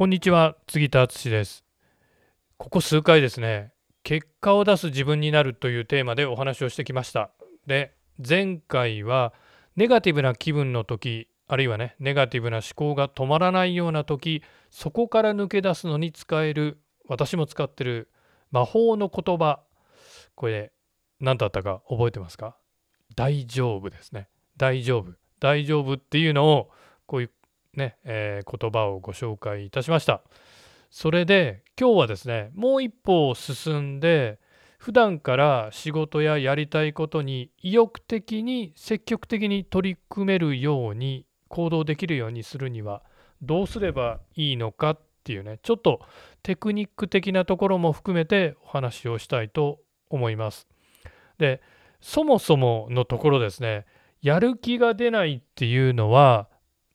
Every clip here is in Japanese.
こんにちは杉田敦です。ここ数回ですね結果を出す自分になるというテーマでお話をしてきました。で前回はネガティブな気分の時あるいはねネガティブな思考が止まらないような時そこから抜け出すのに使える私も使ってる魔法の言葉。これ何だったか覚えてますか？大丈夫ですね。大丈夫。大丈夫っていうのをこういうね、えー、言葉をご紹介いたしました。それで今日はですねもう一歩進んで普段から仕事ややりたいことに意欲的に積極的に取り組めるように行動できるようにするにはどうすればいいのかっていうねちょっとテクニック的なところも含めてお話をしたいと思います。でそもそものところですねやる気が出ないっていうのは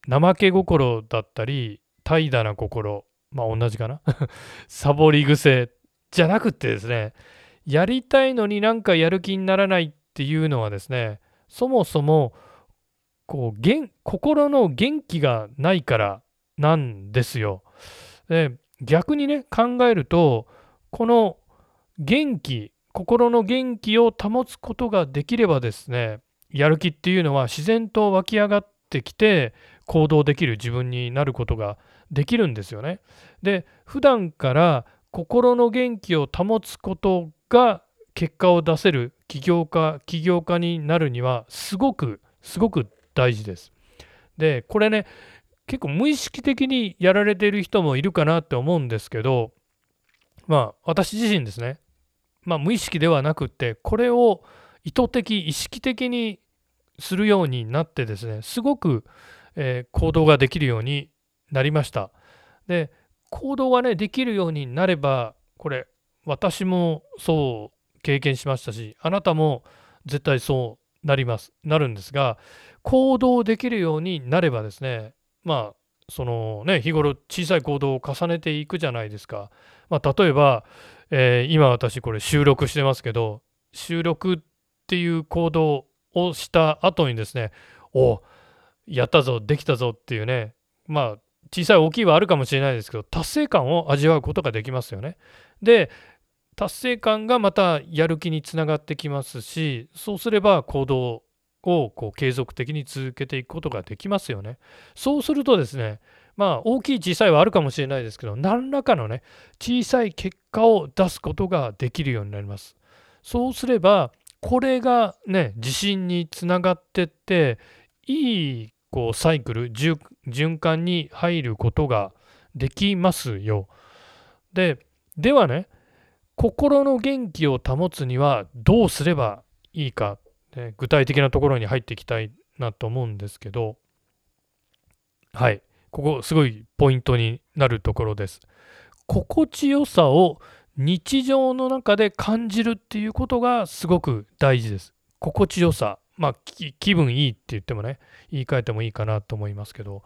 怠け心だったり怠惰な心まあ同じかな？サボり癖じゃなくてですねやりたいのになんかやる気にならないっていうのはですねそもそもこう心の元気がないからなんですよ。で逆にね考えるとこの元気心の元気を保つことができればですねやる気っていうのは自然と湧き上がってきて行動できる自分になることができるんですよね。で普段から心の元気を保つことが結果を出せる起業家起業家になるにはすごくすごく大事です。でこれね結構無意識的にやられている人もいるかなって思うんですけどまあ私自身ですねまあ無意識ではなくってこれを意図的意識的にするようになってですねすごくえー、行動ができるようになりました。で行動がねできるようになればこれ私もそう経験しましたしあなたも絶対そうなりますなるんですが行動できるようになればですねまあそのね日頃小さい行動を重ねていくじゃないですか。まあ、例えば、えー、今私これ収録してますけど収録っていう行動をした後にですねおやったぞできたぞっていうねまあ小さい大きいはあるかもしれないですけど達成感を味わうことができますよね。で達成感がまたやる気につながってきますしそうすれば行動をこう継続的に続けていくことができますよね。そうするとですねまあ大きい小さいはあるかもしれないですけど何らかのね小さい結果を出すことができるようになります。そうすればこれがね自信につながってっていいこうサイクル循環に入ることができますよ。でではね心の元気を保つにはどうすればいいか、ね、具体的なところに入っていきたいなと思うんですけどはいここすごいポイントになるところです。心地よさを日常の中で感じるっていうことがすごく大事です。心地よさまあ気分いいって言ってもね言い換えてもいいかなと思いますけど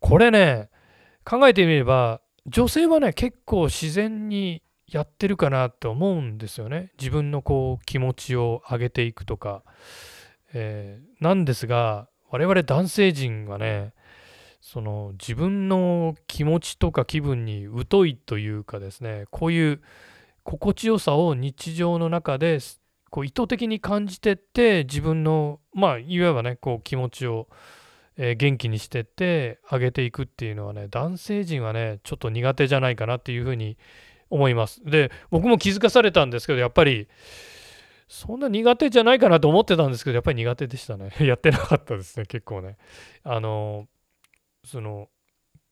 これね考えてみれば女性はね結構自然にやってるかなって思うんですよね。自分のこう気持ちを上げていくとか、えー、なんですが我々男性陣はねその自分の気持ちとか気分に疎いというかですねこういう心地よさを日常の中でこう意図的に感じてって自分のまあいわばねこう気持ちを、えー、元気にしてって上げていくっていうのはね男性陣はねちょっと苦手じゃないかなっていうふうに思います。で僕も気づかされたんですけどやっぱりそんな苦手じゃないかなと思ってたんですけどやっぱり苦手でしたね やってなかったですね結構ねあのその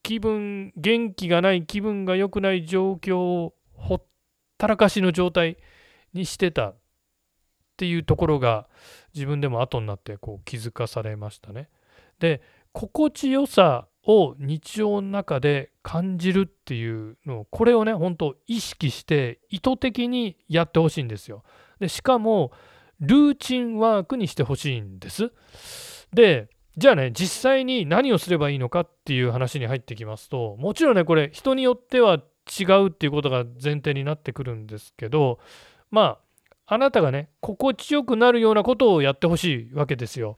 気分元気がない気分が良くない状況をほったらかしの状態にしてたっていうところが自分でも後になってこう気づかされましたね。で心地よさを日常の中で感じるっていうのをこれをね本当意識して意図的にやってほしいんですよ。でしかもルーチンワークにしてほしいんです。でじゃあね実際に何をすればいいのかっていう話に入ってきますともちろんねこれ人によっては違うっていうことが前提になってくるんですけどまああなたがね心地よくなるようなことをやってほしいわけですよ。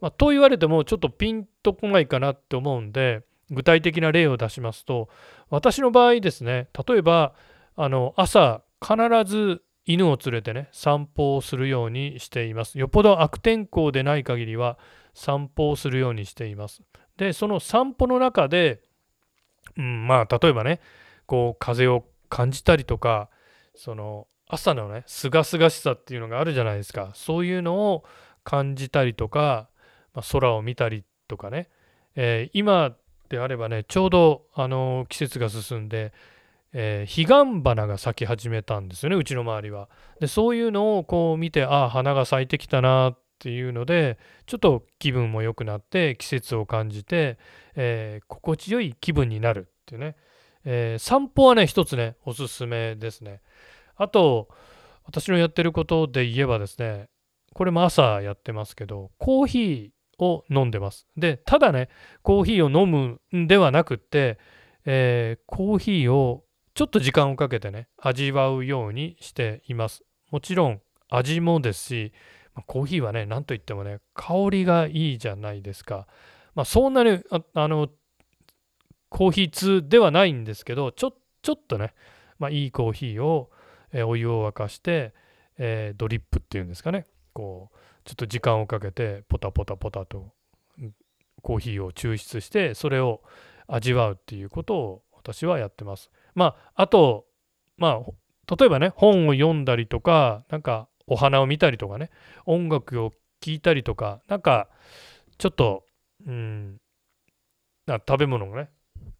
まあ、と言われてもちょっとピンとこないかなって思うんで具体的な例を出しますと私の場合ですね例えばあの朝必ず犬を連れてね散歩をするようにしていますよっぽど悪天候でない限りは散歩をするようにしていますでその散歩の中で、うん、まあ例えばねこう風を感じたりとかその朝のねすがすがしさっていうのがあるじゃないですかそういうのを感じたりとか、まあ、空を見たりとかね、えー、今であればねちょうどあの季節が進んでえー、彼岸花が咲き始めたんですよねうちの周りは。でそういうのをこう見てああ花が咲いてきたなっていうのでちょっと気分も良くなって季節を感じて、えー、心地よい気分になるっていうね、えー、散歩はね一つねおすすめですね。あと私のやってることで言えばですねこれも朝やってますけどコーヒーを飲んでます。でただねコーヒーを飲むんではなくって、えー、コーヒーをちょっと時間をかけてね味わうようにしていますもちろん味もですし、コーヒーはね何といってもね香りがいいじゃないですかまあそんなにあのコーヒー通ではないんですけどちょちょっとね、まあ、いいコーヒーを、え、お湯を沸かして、え、ドリップっていうんですかねこうちょっと時間をかけてポタポタポタとコーヒーを抽出してそれを味わうっていうことを私はやってます。まあ、あと、まあ、例えばね、本を読んだりとか、なんかお花を見たりとかね、音楽を聴いたりとか、なんかちょっと、うん、な食べ物をね、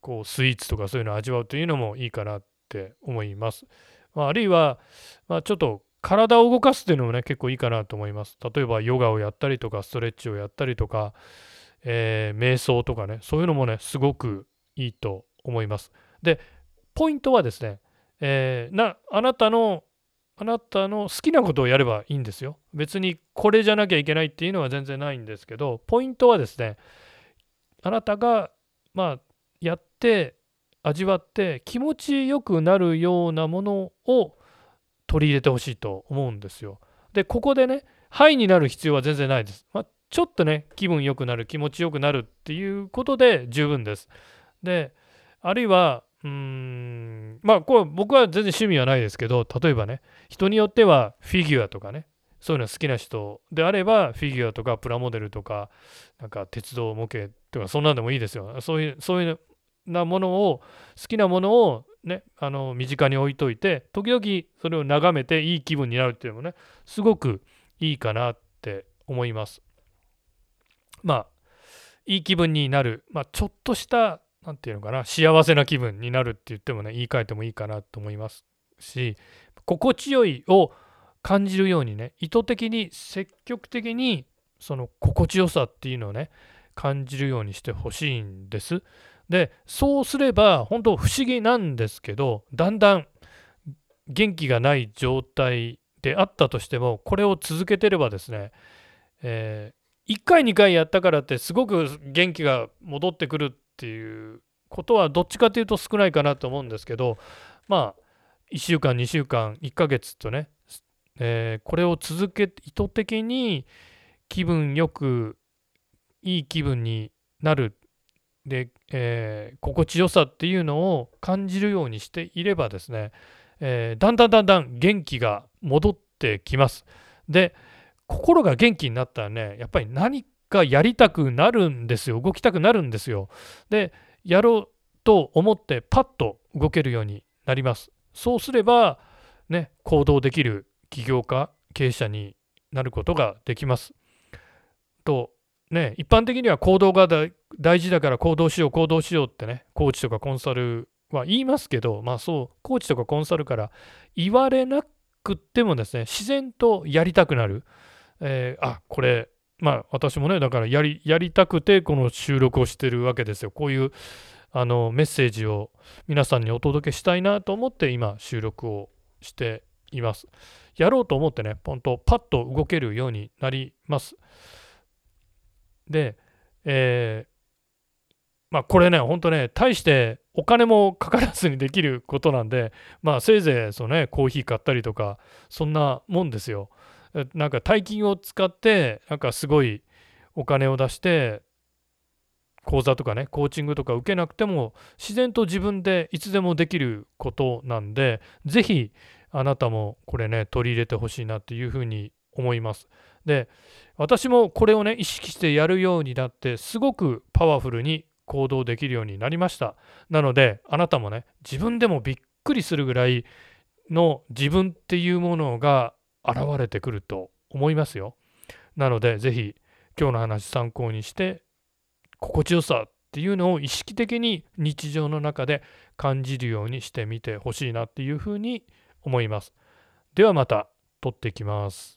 こうスイーツとかそういうのを味わうというのもいいかなって思います。まあ、あるいは、まあ、ちょっと体を動かすっていうのもね、結構いいかなと思います。例えばヨガをやったりとか、ストレッチをやったりとか、えー、瞑想とかね、そういうのもね、すごくいいと思います。で、ポイントはですね、えー、なあなたのあなたの好きなことをやればいいんですよ。別にこれじゃなきゃいけないっていうのは全然ないんですけど、ポイントはですね、あなたがまあやって味わって気持ちよくなるようなものを取り入れてほしいと思うんですよ。で、ここでね、ハイになる必要は全然ないです。まあ、ちょっとね、気分良くなる、気持ちよくなるっていうことで十分です。で、あるいはうーんまあこれ僕は全然趣味はないですけど例えばね人によってはフィギュアとかねそういうの好きな人であればフィギュアとかプラモデルとかなんか鉄道模型とかそんなんでもいいですよそういうそういうなものを好きなものをねあの身近に置いといて時々それを眺めていい気分になるっていうのもねすごくいいかなって思いますまあいい気分になる、まあ、ちょっとした何て言うのかな幸せな気分になるって言ってもね言い換えてもいいかなと思いますし心地よいを感じるようにね意図的に積極的にその心地よさっていうのをね感じるようにしてほしいんです。でそうすれば本当不思議なんですけどだんだん元気がない状態であったとしてもこれを続けてればですね、えー、1回2回やったからってすごく元気が戻ってくるっていうことはどっちかというと少ないかなと思うんですけどまあ1週間2週間1ヶ月とね、えー、これを続け意図的に気分よくいい気分になるで、えー、心地よさっていうのを感じるようにしていればですね、えー、だんだんだんだん元気が戻ってきます。で心が元気になったらねやっぱり何がやりたくなるんですよ。動きたくなるんですよ。でやろうと思ってパッと動けるようになります。そうすればね行動できる起業家経営者になることができます。とね一般的には行動が大事だから行動しよう行動しようってねコーチとかコンサルは言いますけどまあそうコーチとかコンサルから言われなくってもですね自然とやりたくなる、えー、あこれまあ私もねだからやりやりたくてこの収録をしてるわけですよ。こういうあのメッセージを皆さんにお届けしたいなと思って今収録をしています。やろうと思ってねポンとパッと動けるようになります。でえー、まあこれねほんとね大してお金もかからずにできることなんでまあせいぜいそのねコーヒー買ったりとかそんなもんですよなんか大金を使ってなんかすごいお金を出して講座とかねコーチングとか受けなくても自然と自分でいつでもできることなんで是非あなたもこれね取り入れてほしいなっていうふうに思います。で私もこれをね意識してやるようになってすごくパワフルに行動できるようになりました。なのであなたもね自分でもびっくりするぐらいの自分っていうものが現れてくると思いますよ。なので是非今日の話参考にして心地よさっていうのを意識的に日常の中で感じるようにしてみてほしいなっていうふうに思います。ではまた撮ってきます。